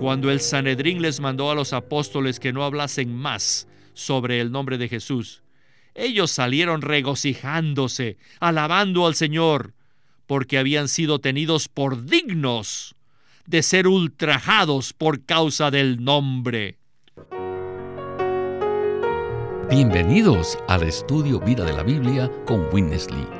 Cuando el Sanedrín les mandó a los apóstoles que no hablasen más sobre el nombre de Jesús, ellos salieron regocijándose, alabando al Señor, porque habían sido tenidos por dignos de ser ultrajados por causa del nombre. Bienvenidos al estudio Vida de la Biblia con Winnesley.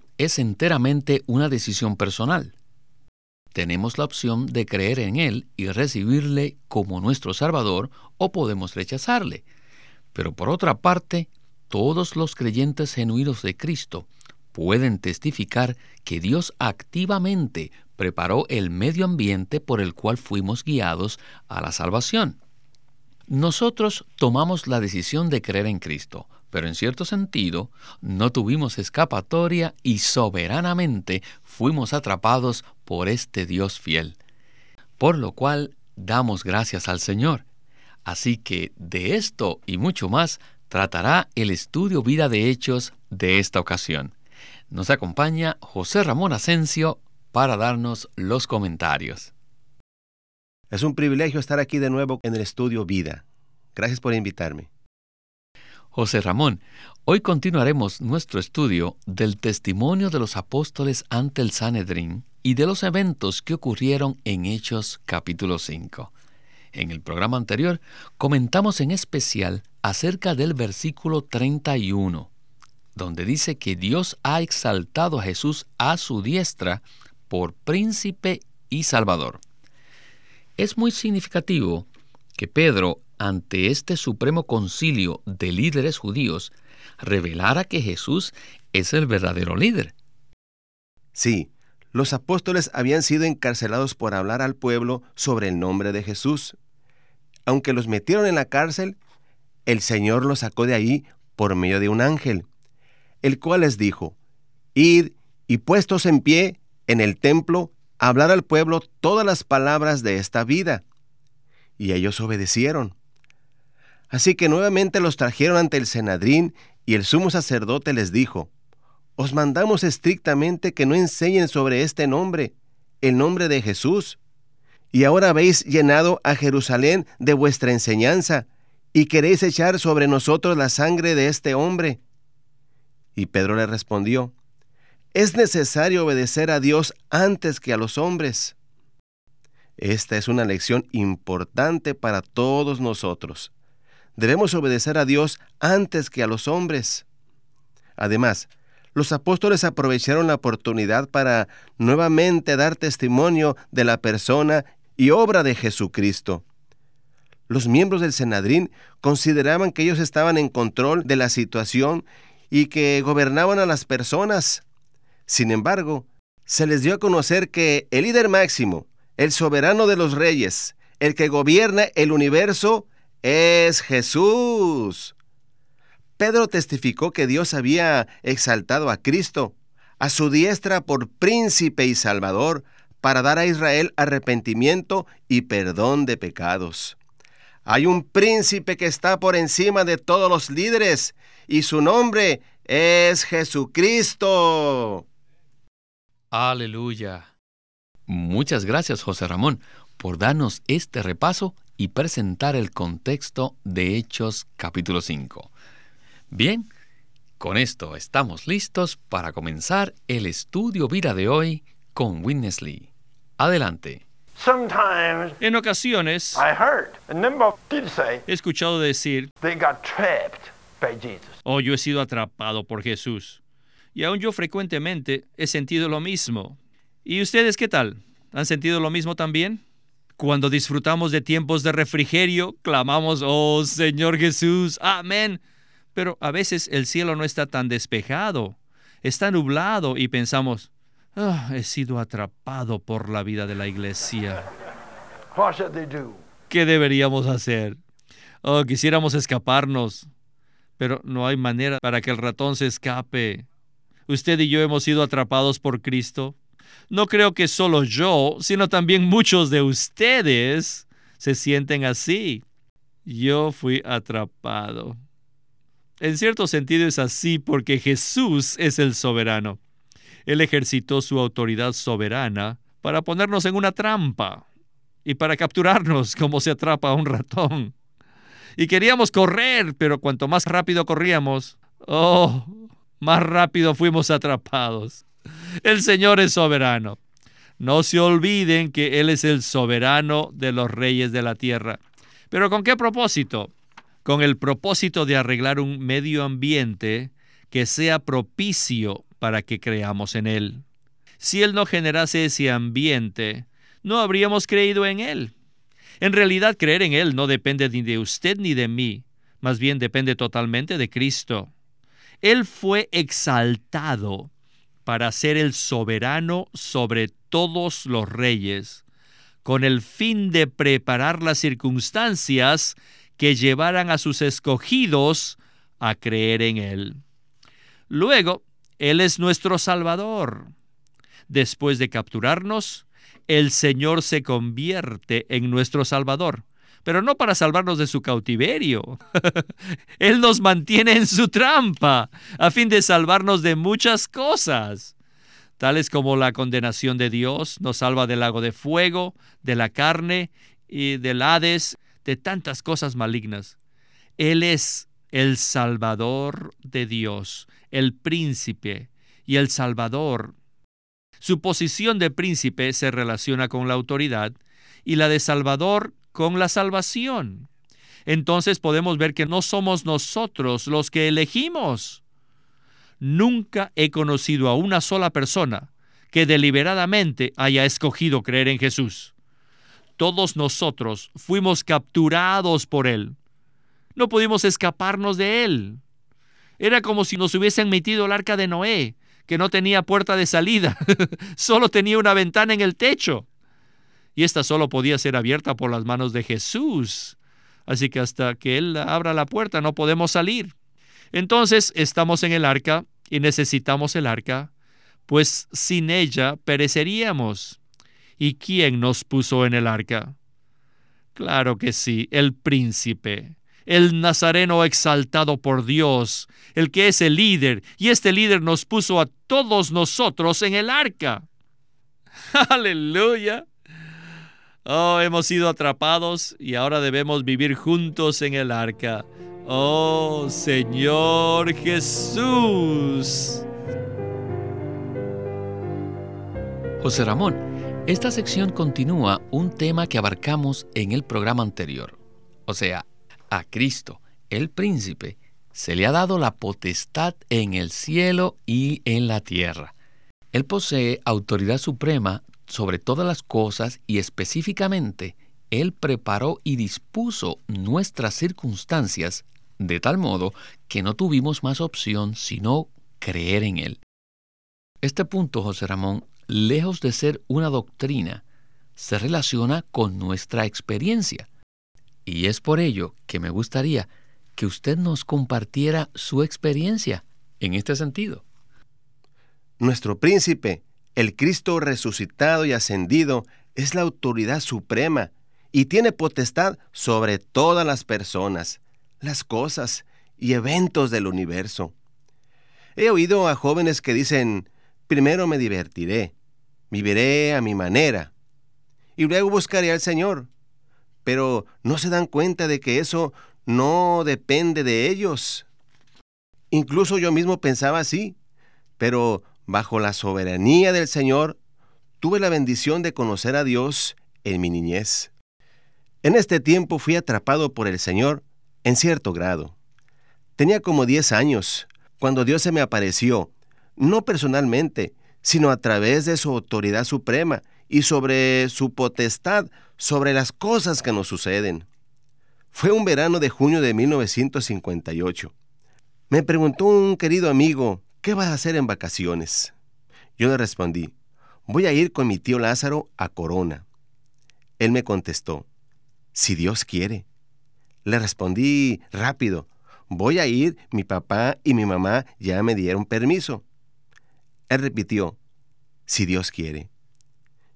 es enteramente una decisión personal tenemos la opción de creer en Él y recibirle como nuestro Salvador o podemos rechazarle. Pero por otra parte, todos los creyentes genuinos de Cristo pueden testificar que Dios activamente preparó el medio ambiente por el cual fuimos guiados a la salvación. Nosotros tomamos la decisión de creer en Cristo, pero en cierto sentido no tuvimos escapatoria y soberanamente fuimos atrapados por este Dios fiel. Por lo cual damos gracias al Señor. Así que de esto y mucho más tratará el estudio Vida de Hechos de esta ocasión. Nos acompaña José Ramón Asensio para darnos los comentarios. Es un privilegio estar aquí de nuevo en el estudio Vida. Gracias por invitarme. José Ramón, hoy continuaremos nuestro estudio del testimonio de los apóstoles ante el Sanedrín y de los eventos que ocurrieron en Hechos capítulo 5. En el programa anterior comentamos en especial acerca del versículo 31, donde dice que Dios ha exaltado a Jesús a su diestra por príncipe y salvador. Es muy significativo que Pedro ante este supremo concilio de líderes judíos revelara que Jesús es el verdadero líder. Sí, los apóstoles habían sido encarcelados por hablar al pueblo sobre el nombre de Jesús. Aunque los metieron en la cárcel, el Señor los sacó de ahí por medio de un ángel, el cual les dijo, Id y puestos en pie en el templo, hablar al pueblo todas las palabras de esta vida. Y ellos obedecieron. Así que nuevamente los trajeron ante el Senadrín y el sumo sacerdote les dijo, Os mandamos estrictamente que no enseñen sobre este nombre, el nombre de Jesús. Y ahora habéis llenado a Jerusalén de vuestra enseñanza, y queréis echar sobre nosotros la sangre de este hombre. Y Pedro le respondió, Es necesario obedecer a Dios antes que a los hombres. Esta es una lección importante para todos nosotros debemos obedecer a Dios antes que a los hombres. Además, los apóstoles aprovecharon la oportunidad para nuevamente dar testimonio de la persona y obra de Jesucristo. Los miembros del Senadrín consideraban que ellos estaban en control de la situación y que gobernaban a las personas. Sin embargo, se les dio a conocer que el líder máximo, el soberano de los reyes, el que gobierna el universo, es Jesús. Pedro testificó que Dios había exaltado a Cristo a su diestra por príncipe y salvador para dar a Israel arrepentimiento y perdón de pecados. Hay un príncipe que está por encima de todos los líderes y su nombre es Jesucristo. Aleluya. Muchas gracias, José Ramón, por darnos este repaso y presentar el contexto de Hechos capítulo 5. Bien, con esto estamos listos para comenzar el estudio vida de hoy con Witness Lee. Adelante. En ocasiones he escuchado decir, oh, yo he sido atrapado por Jesús. Y aún yo frecuentemente he sentido lo mismo. ¿Y ustedes qué tal? ¿Han sentido lo mismo también? Cuando disfrutamos de tiempos de refrigerio, clamamos, oh Señor Jesús, amén. Pero a veces el cielo no está tan despejado, está nublado y pensamos, oh, he sido atrapado por la vida de la iglesia. ¿Qué deberíamos hacer? Oh, quisiéramos escaparnos, pero no hay manera para que el ratón se escape. Usted y yo hemos sido atrapados por Cristo. No creo que solo yo, sino también muchos de ustedes se sienten así. Yo fui atrapado. En cierto sentido es así porque Jesús es el soberano. Él ejercitó su autoridad soberana para ponernos en una trampa y para capturarnos como se atrapa a un ratón. Y queríamos correr, pero cuanto más rápido corríamos, oh, más rápido fuimos atrapados. El Señor es soberano. No se olviden que Él es el soberano de los reyes de la tierra. ¿Pero con qué propósito? Con el propósito de arreglar un medio ambiente que sea propicio para que creamos en Él. Si Él no generase ese ambiente, no habríamos creído en Él. En realidad, creer en Él no depende ni de usted ni de mí, más bien depende totalmente de Cristo. Él fue exaltado para ser el soberano sobre todos los reyes, con el fin de preparar las circunstancias que llevaran a sus escogidos a creer en Él. Luego, Él es nuestro Salvador. Después de capturarnos, el Señor se convierte en nuestro Salvador, pero no para salvarnos de su cautiverio. Él nos mantiene en su trampa a fin de salvarnos de muchas cosas, tales como la condenación de Dios, nos salva del lago de fuego, de la carne y del Hades, de tantas cosas malignas. Él es el Salvador de Dios, el príncipe y el Salvador su posición de príncipe se relaciona con la autoridad y la de Salvador con la salvación. Entonces podemos ver que no somos nosotros los que elegimos. Nunca he conocido a una sola persona que deliberadamente haya escogido creer en Jesús. Todos nosotros fuimos capturados por Él. No pudimos escaparnos de Él. Era como si nos hubiesen metido el arca de Noé que no tenía puerta de salida, solo tenía una ventana en el techo. Y esta solo podía ser abierta por las manos de Jesús. Así que hasta que Él abra la puerta no podemos salir. Entonces estamos en el arca y necesitamos el arca, pues sin ella pereceríamos. ¿Y quién nos puso en el arca? Claro que sí, el príncipe, el Nazareno exaltado por Dios, el que es el líder, y este líder nos puso a todos nosotros en el arca. Aleluya. Oh, hemos sido atrapados y ahora debemos vivir juntos en el arca. Oh, Señor Jesús. José Ramón, esta sección continúa un tema que abarcamos en el programa anterior, o sea, a Cristo, el príncipe, se le ha dado la potestad en el cielo y en la tierra. Él posee autoridad suprema sobre todas las cosas y específicamente Él preparó y dispuso nuestras circunstancias de tal modo que no tuvimos más opción sino creer en Él. Este punto, José Ramón, lejos de ser una doctrina, se relaciona con nuestra experiencia. Y es por ello que me gustaría que usted nos compartiera su experiencia en este sentido. Nuestro príncipe, el Cristo resucitado y ascendido, es la autoridad suprema y tiene potestad sobre todas las personas, las cosas y eventos del universo. He oído a jóvenes que dicen, primero me divertiré, viviré a mi manera, y luego buscaré al Señor pero no se dan cuenta de que eso no depende de ellos. Incluso yo mismo pensaba así, pero bajo la soberanía del Señor tuve la bendición de conocer a Dios en mi niñez. En este tiempo fui atrapado por el Señor en cierto grado. Tenía como 10 años cuando Dios se me apareció, no personalmente, sino a través de su autoridad suprema y sobre su potestad sobre las cosas que nos suceden. Fue un verano de junio de 1958. Me preguntó un querido amigo, ¿qué vas a hacer en vacaciones? Yo le respondí, voy a ir con mi tío Lázaro a Corona. Él me contestó, si Dios quiere. Le respondí rápido, voy a ir, mi papá y mi mamá ya me dieron permiso. Él repitió, si Dios quiere.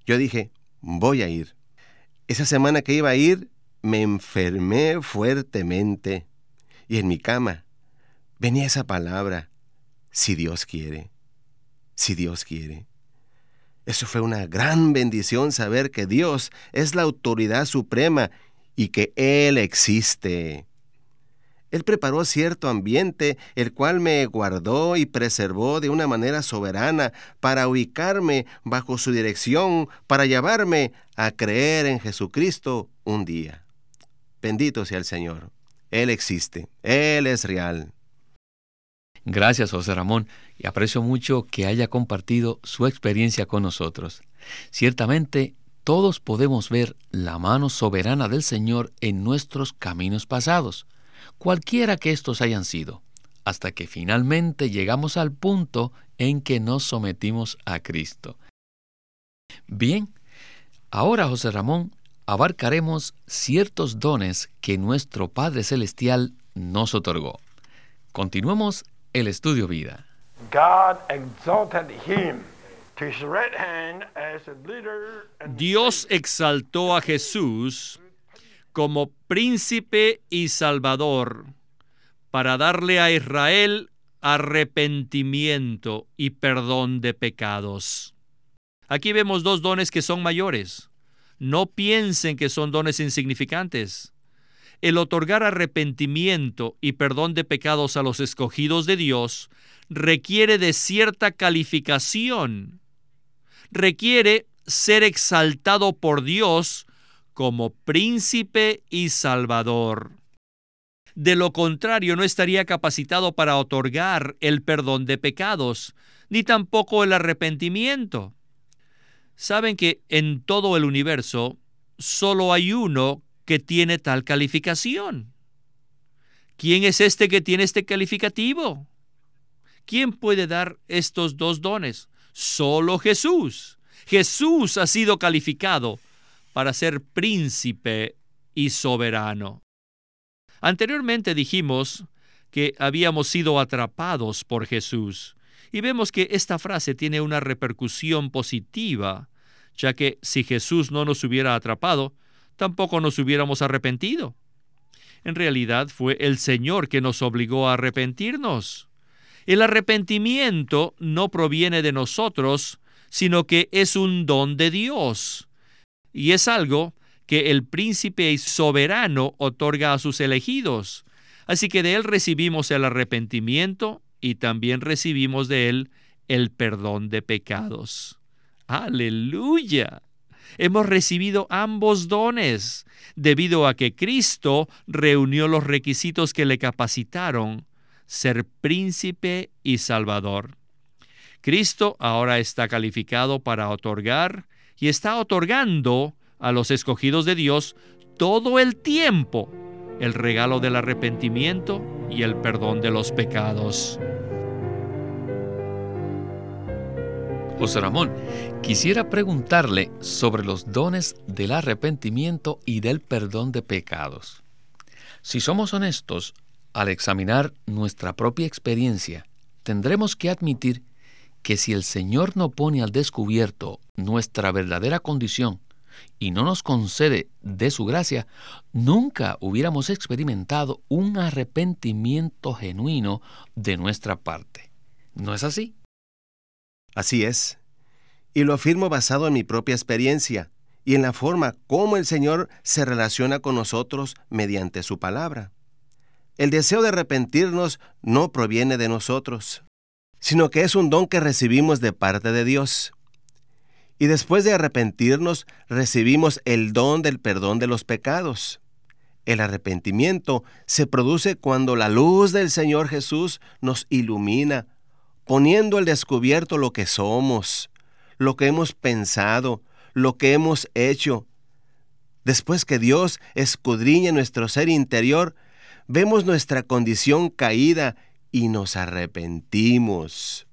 Yo dije, voy a ir. Esa semana que iba a ir, me enfermé fuertemente y en mi cama venía esa palabra, si Dios quiere, si Dios quiere. Eso fue una gran bendición saber que Dios es la autoridad suprema y que Él existe. Él preparó cierto ambiente, el cual me guardó y preservó de una manera soberana para ubicarme bajo su dirección, para llevarme a creer en Jesucristo un día. Bendito sea el Señor. Él existe, Él es real. Gracias, José Ramón, y aprecio mucho que haya compartido su experiencia con nosotros. Ciertamente, todos podemos ver la mano soberana del Señor en nuestros caminos pasados, cualquiera que estos hayan sido, hasta que finalmente llegamos al punto en que nos sometimos a Cristo. Bien, ahora José Ramón, abarcaremos ciertos dones que nuestro Padre Celestial nos otorgó. Continuemos el estudio vida. Dios exaltó a Jesús como príncipe y salvador para darle a Israel arrepentimiento y perdón de pecados. Aquí vemos dos dones que son mayores. No piensen que son dones insignificantes el otorgar arrepentimiento y perdón de pecados a los escogidos de Dios requiere de cierta calificación. Requiere ser exaltado por Dios como príncipe y salvador. De lo contrario, no estaría capacitado para otorgar el perdón de pecados, ni tampoco el arrepentimiento. Saben que en todo el universo solo hay uno que tiene tal calificación. ¿Quién es este que tiene este calificativo? ¿Quién puede dar estos dos dones? Solo Jesús. Jesús ha sido calificado para ser príncipe y soberano. Anteriormente dijimos que habíamos sido atrapados por Jesús y vemos que esta frase tiene una repercusión positiva, ya que si Jesús no nos hubiera atrapado, tampoco nos hubiéramos arrepentido. En realidad fue el Señor que nos obligó a arrepentirnos. El arrepentimiento no proviene de nosotros, sino que es un don de Dios. Y es algo que el príncipe y soberano otorga a sus elegidos. Así que de él recibimos el arrepentimiento y también recibimos de él el perdón de pecados. Aleluya. Hemos recibido ambos dones debido a que Cristo reunió los requisitos que le capacitaron ser príncipe y salvador. Cristo ahora está calificado para otorgar y está otorgando a los escogidos de Dios todo el tiempo el regalo del arrepentimiento y el perdón de los pecados. José Ramón, quisiera preguntarle sobre los dones del arrepentimiento y del perdón de pecados. Si somos honestos, al examinar nuestra propia experiencia, tendremos que admitir que si el Señor no pone al descubierto nuestra verdadera condición y no nos concede de su gracia, nunca hubiéramos experimentado un arrepentimiento genuino de nuestra parte. ¿No es así? Así es. Y lo afirmo basado en mi propia experiencia y en la forma como el Señor se relaciona con nosotros mediante su palabra. El deseo de arrepentirnos no proviene de nosotros, sino que es un don que recibimos de parte de Dios. Y después de arrepentirnos, recibimos el don del perdón de los pecados. El arrepentimiento se produce cuando la luz del Señor Jesús nos ilumina poniendo al descubierto lo que somos, lo que hemos pensado, lo que hemos hecho. Después que Dios escudriña nuestro ser interior, vemos nuestra condición caída y nos arrepentimos.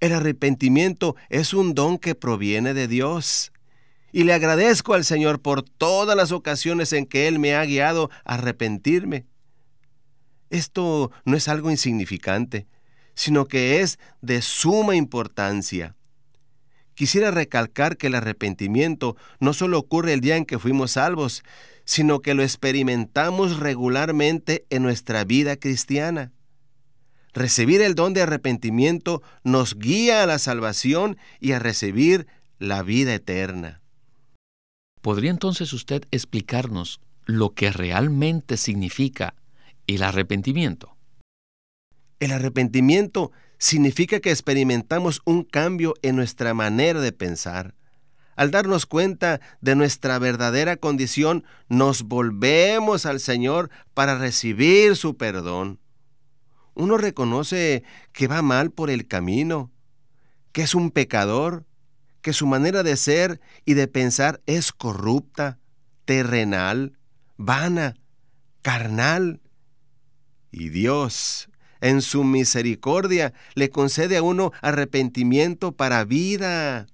El arrepentimiento es un don que proviene de Dios. Y le agradezco al Señor por todas las ocasiones en que Él me ha guiado a arrepentirme. Esto no es algo insignificante, sino que es de suma importancia. Quisiera recalcar que el arrepentimiento no solo ocurre el día en que fuimos salvos, sino que lo experimentamos regularmente en nuestra vida cristiana. Recibir el don de arrepentimiento nos guía a la salvación y a recibir la vida eterna. ¿Podría entonces usted explicarnos lo que realmente significa el arrepentimiento? El arrepentimiento significa que experimentamos un cambio en nuestra manera de pensar. Al darnos cuenta de nuestra verdadera condición, nos volvemos al Señor para recibir su perdón. Uno reconoce que va mal por el camino, que es un pecador, que su manera de ser y de pensar es corrupta, terrenal, vana, carnal. Y Dios, en su misericordia, le concede a uno arrepentimiento para vida.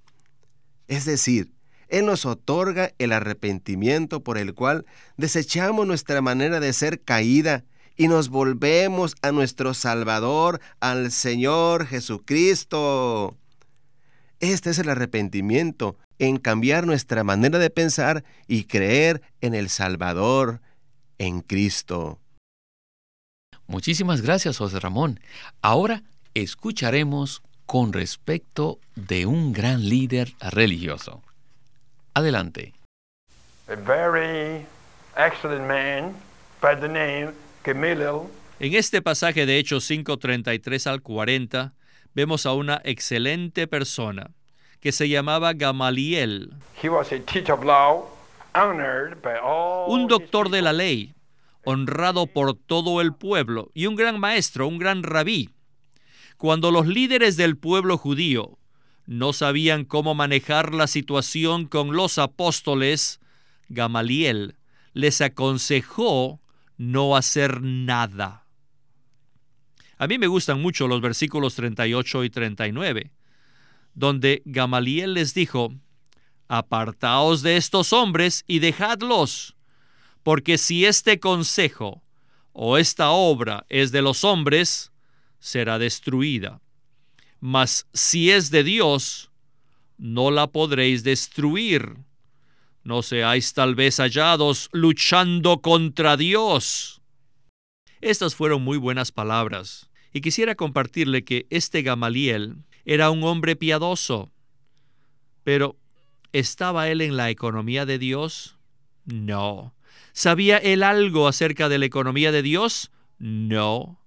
Es decir, Él nos otorga el arrepentimiento por el cual desechamos nuestra manera de ser caída y nos volvemos a nuestro Salvador, al Señor Jesucristo. Este es el arrepentimiento, en cambiar nuestra manera de pensar y creer en el Salvador, en Cristo. Muchísimas gracias, José Ramón. Ahora escucharemos con respecto de un gran líder religioso. Adelante. En este pasaje de Hechos 5:33 al 40 vemos a una excelente persona que se llamaba Gamaliel, un doctor de la ley, honrado por todo el pueblo y un gran maestro, un gran rabí. Cuando los líderes del pueblo judío no sabían cómo manejar la situación con los apóstoles, Gamaliel les aconsejó no hacer nada. A mí me gustan mucho los versículos 38 y 39, donde Gamaliel les dijo, Apartaos de estos hombres y dejadlos, porque si este consejo o esta obra es de los hombres, será destruida. Mas si es de Dios, no la podréis destruir. No seáis tal vez hallados luchando contra Dios. Estas fueron muy buenas palabras, y quisiera compartirle que este Gamaliel era un hombre piadoso. Pero, ¿estaba él en la economía de Dios? No. ¿Sabía él algo acerca de la economía de Dios? No.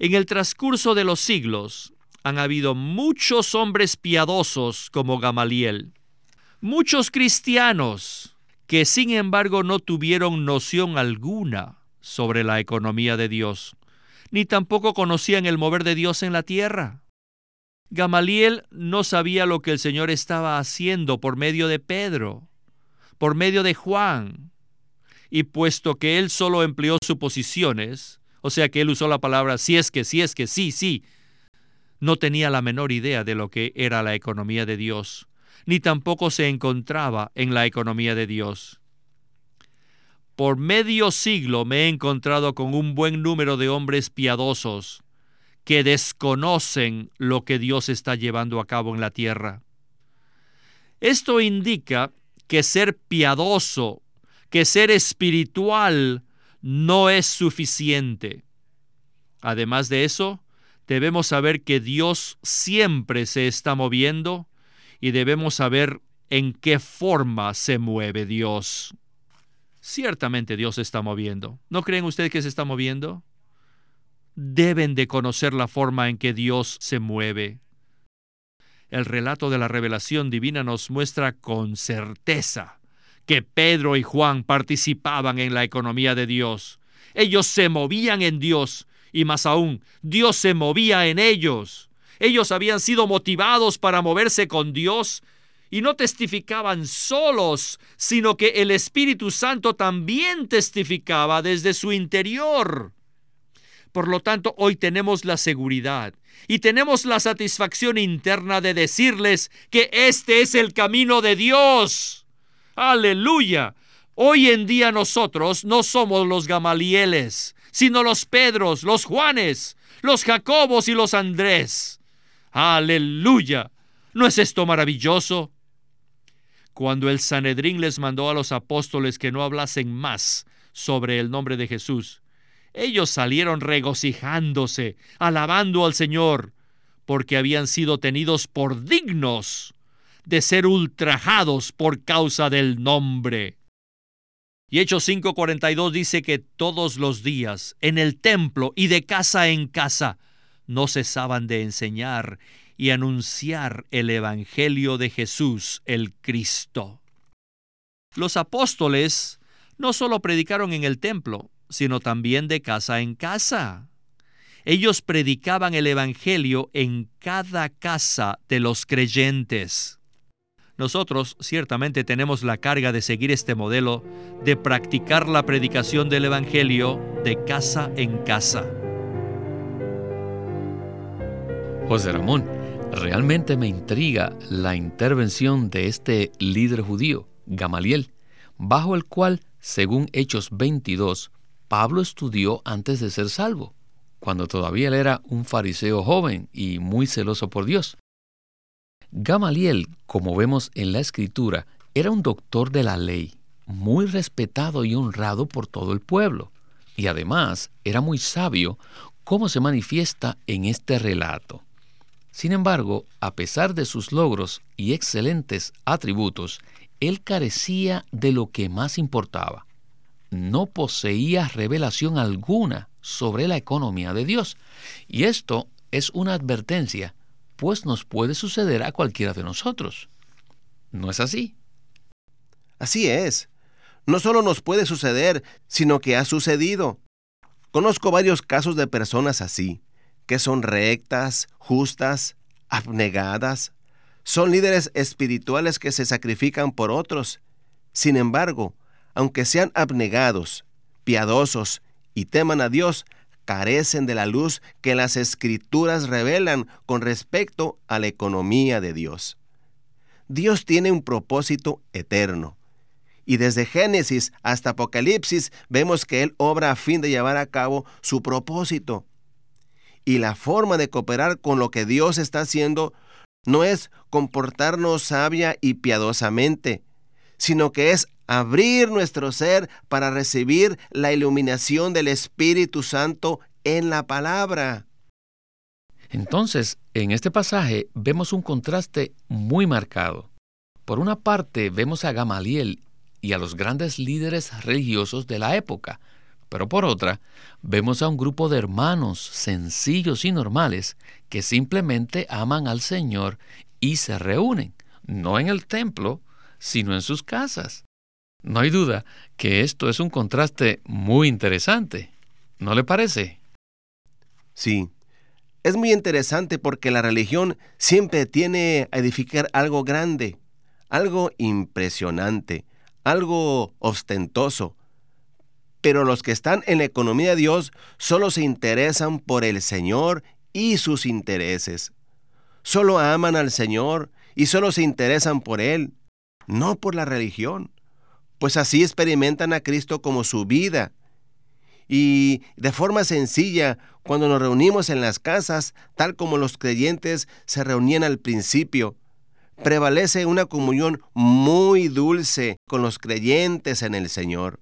En el transcurso de los siglos han habido muchos hombres piadosos como Gamaliel, muchos cristianos que sin embargo no tuvieron noción alguna sobre la economía de Dios, ni tampoco conocían el mover de Dios en la tierra. Gamaliel no sabía lo que el Señor estaba haciendo por medio de Pedro, por medio de Juan, y puesto que él solo empleó suposiciones, o sea que él usó la palabra si es que, si es que, sí, sí, no tenía la menor idea de lo que era la economía de Dios, ni tampoco se encontraba en la economía de Dios. Por medio siglo me he encontrado con un buen número de hombres piadosos que desconocen lo que Dios está llevando a cabo en la tierra. Esto indica que ser piadoso que ser espiritual no es suficiente. Además de eso, debemos saber que Dios siempre se está moviendo y debemos saber en qué forma se mueve Dios. Ciertamente Dios se está moviendo. ¿No creen ustedes que se está moviendo? Deben de conocer la forma en que Dios se mueve. El relato de la revelación divina nos muestra con certeza que Pedro y Juan participaban en la economía de Dios. Ellos se movían en Dios y más aún, Dios se movía en ellos. Ellos habían sido motivados para moverse con Dios y no testificaban solos, sino que el Espíritu Santo también testificaba desde su interior. Por lo tanto, hoy tenemos la seguridad y tenemos la satisfacción interna de decirles que este es el camino de Dios Aleluya. Hoy en día nosotros no somos los Gamalieles, sino los Pedros, los Juanes, los Jacobos y los Andrés. Aleluya. ¿No es esto maravilloso? Cuando el Sanedrín les mandó a los apóstoles que no hablasen más sobre el nombre de Jesús, ellos salieron regocijándose, alabando al Señor, porque habían sido tenidos por dignos de ser ultrajados por causa del nombre. Y Hechos 5:42 dice que todos los días, en el templo y de casa en casa, no cesaban de enseñar y anunciar el Evangelio de Jesús el Cristo. Los apóstoles no solo predicaron en el templo, sino también de casa en casa. Ellos predicaban el Evangelio en cada casa de los creyentes. Nosotros ciertamente tenemos la carga de seguir este modelo, de practicar la predicación del Evangelio de casa en casa. José Ramón, realmente me intriga la intervención de este líder judío, Gamaliel, bajo el cual, según Hechos 22, Pablo estudió antes de ser salvo, cuando todavía él era un fariseo joven y muy celoso por Dios. Gamaliel, como vemos en la escritura, era un doctor de la ley, muy respetado y honrado por todo el pueblo, y además era muy sabio, como se manifiesta en este relato. Sin embargo, a pesar de sus logros y excelentes atributos, él carecía de lo que más importaba. No poseía revelación alguna sobre la economía de Dios. Y esto es una advertencia pues nos puede suceder a cualquiera de nosotros. ¿No es así? Así es. No solo nos puede suceder, sino que ha sucedido. Conozco varios casos de personas así, que son rectas, justas, abnegadas. Son líderes espirituales que se sacrifican por otros. Sin embargo, aunque sean abnegados, piadosos y teman a Dios, carecen de la luz que las escrituras revelan con respecto a la economía de Dios. Dios tiene un propósito eterno. Y desde Génesis hasta Apocalipsis vemos que Él obra a fin de llevar a cabo su propósito. Y la forma de cooperar con lo que Dios está haciendo no es comportarnos sabia y piadosamente, sino que es abrir nuestro ser para recibir la iluminación del Espíritu Santo en la palabra. Entonces, en este pasaje vemos un contraste muy marcado. Por una parte, vemos a Gamaliel y a los grandes líderes religiosos de la época, pero por otra, vemos a un grupo de hermanos sencillos y normales que simplemente aman al Señor y se reúnen, no en el templo, sino en sus casas. No hay duda que esto es un contraste muy interesante. ¿No le parece? Sí. Es muy interesante porque la religión siempre tiene a edificar algo grande, algo impresionante, algo ostentoso. Pero los que están en la economía de Dios solo se interesan por el Señor y sus intereses. Solo aman al Señor y solo se interesan por Él, no por la religión pues así experimentan a Cristo como su vida. Y de forma sencilla, cuando nos reunimos en las casas, tal como los creyentes se reunían al principio, prevalece una comunión muy dulce con los creyentes en el Señor.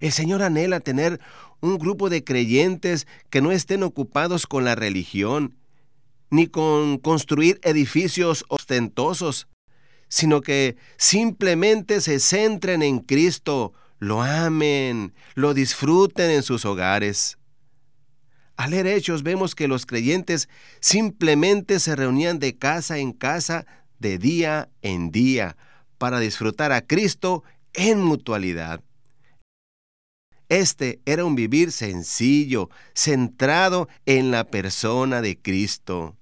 El Señor anhela tener un grupo de creyentes que no estén ocupados con la religión, ni con construir edificios ostentosos, sino que simplemente se centren en Cristo, lo amen, lo disfruten en sus hogares. Al leer Hechos vemos que los creyentes simplemente se reunían de casa en casa, de día en día, para disfrutar a Cristo en mutualidad. Este era un vivir sencillo, centrado en la persona de Cristo.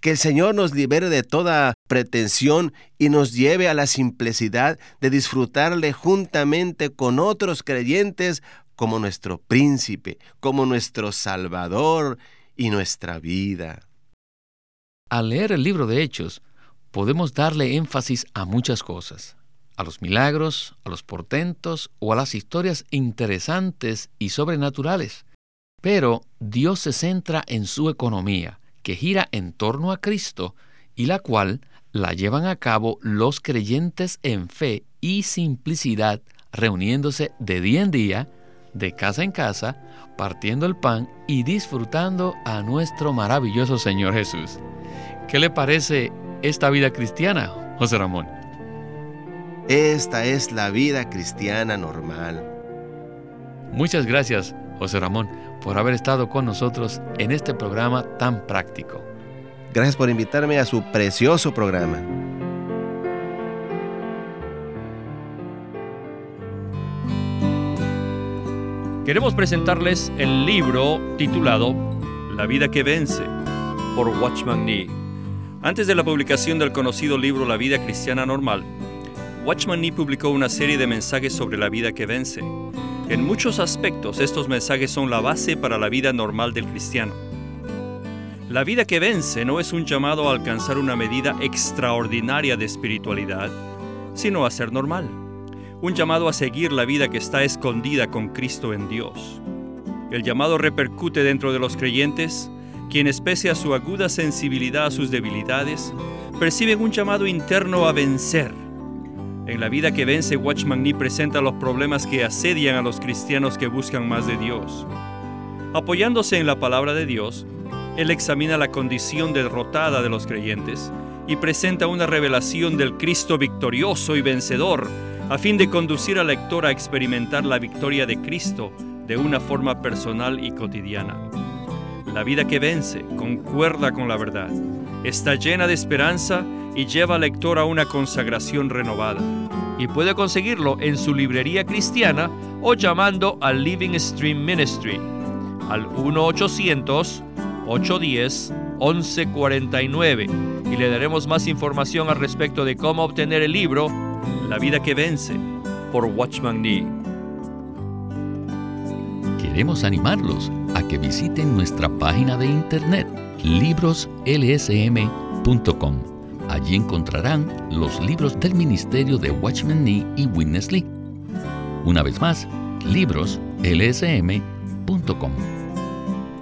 Que el Señor nos libere de toda pretensión y nos lleve a la simplicidad de disfrutarle juntamente con otros creyentes como nuestro príncipe, como nuestro Salvador y nuestra vida. Al leer el libro de Hechos, podemos darle énfasis a muchas cosas. a los milagros, a los portentos o a las historias interesantes y sobrenaturales. Pero Dios se centra en su economía, que gira en torno a Cristo y la cual la llevan a cabo los creyentes en fe y simplicidad, reuniéndose de día en día, de casa en casa, partiendo el pan y disfrutando a nuestro maravilloso Señor Jesús. ¿Qué le parece esta vida cristiana, José Ramón? Esta es la vida cristiana normal. Muchas gracias, José Ramón, por haber estado con nosotros en este programa tan práctico. Gracias por invitarme a su precioso programa. Queremos presentarles el libro titulado La vida que vence por Watchman Nee. Antes de la publicación del conocido libro La vida cristiana normal, Watchman Nee publicó una serie de mensajes sobre la vida que vence. En muchos aspectos estos mensajes son la base para la vida normal del cristiano. La vida que vence no es un llamado a alcanzar una medida extraordinaria de espiritualidad, sino a ser normal un llamado a seguir la vida que está escondida con Cristo en Dios. El llamado repercute dentro de los creyentes, quienes pese a su aguda sensibilidad a sus debilidades, perciben un llamado interno a vencer. En la vida que vence, Watchman Nee presenta los problemas que asedian a los cristianos que buscan más de Dios. Apoyándose en la palabra de Dios, él examina la condición derrotada de los creyentes y presenta una revelación del Cristo victorioso y vencedor a fin de conducir al lector a experimentar la victoria de Cristo de una forma personal y cotidiana. La vida que vence concuerda con la verdad, está llena de esperanza y lleva al lector a una consagración renovada. Y puede conseguirlo en su librería cristiana o llamando al Living Stream Ministry al 1-800-810-1149 y le daremos más información al respecto de cómo obtener el libro la vida que vence por Watchman Nee. Queremos animarlos a que visiten nuestra página de internet libroslsm.com. Allí encontrarán los libros del ministerio de Watchman Nee y Witness Lee. Una vez más, libroslsm.com.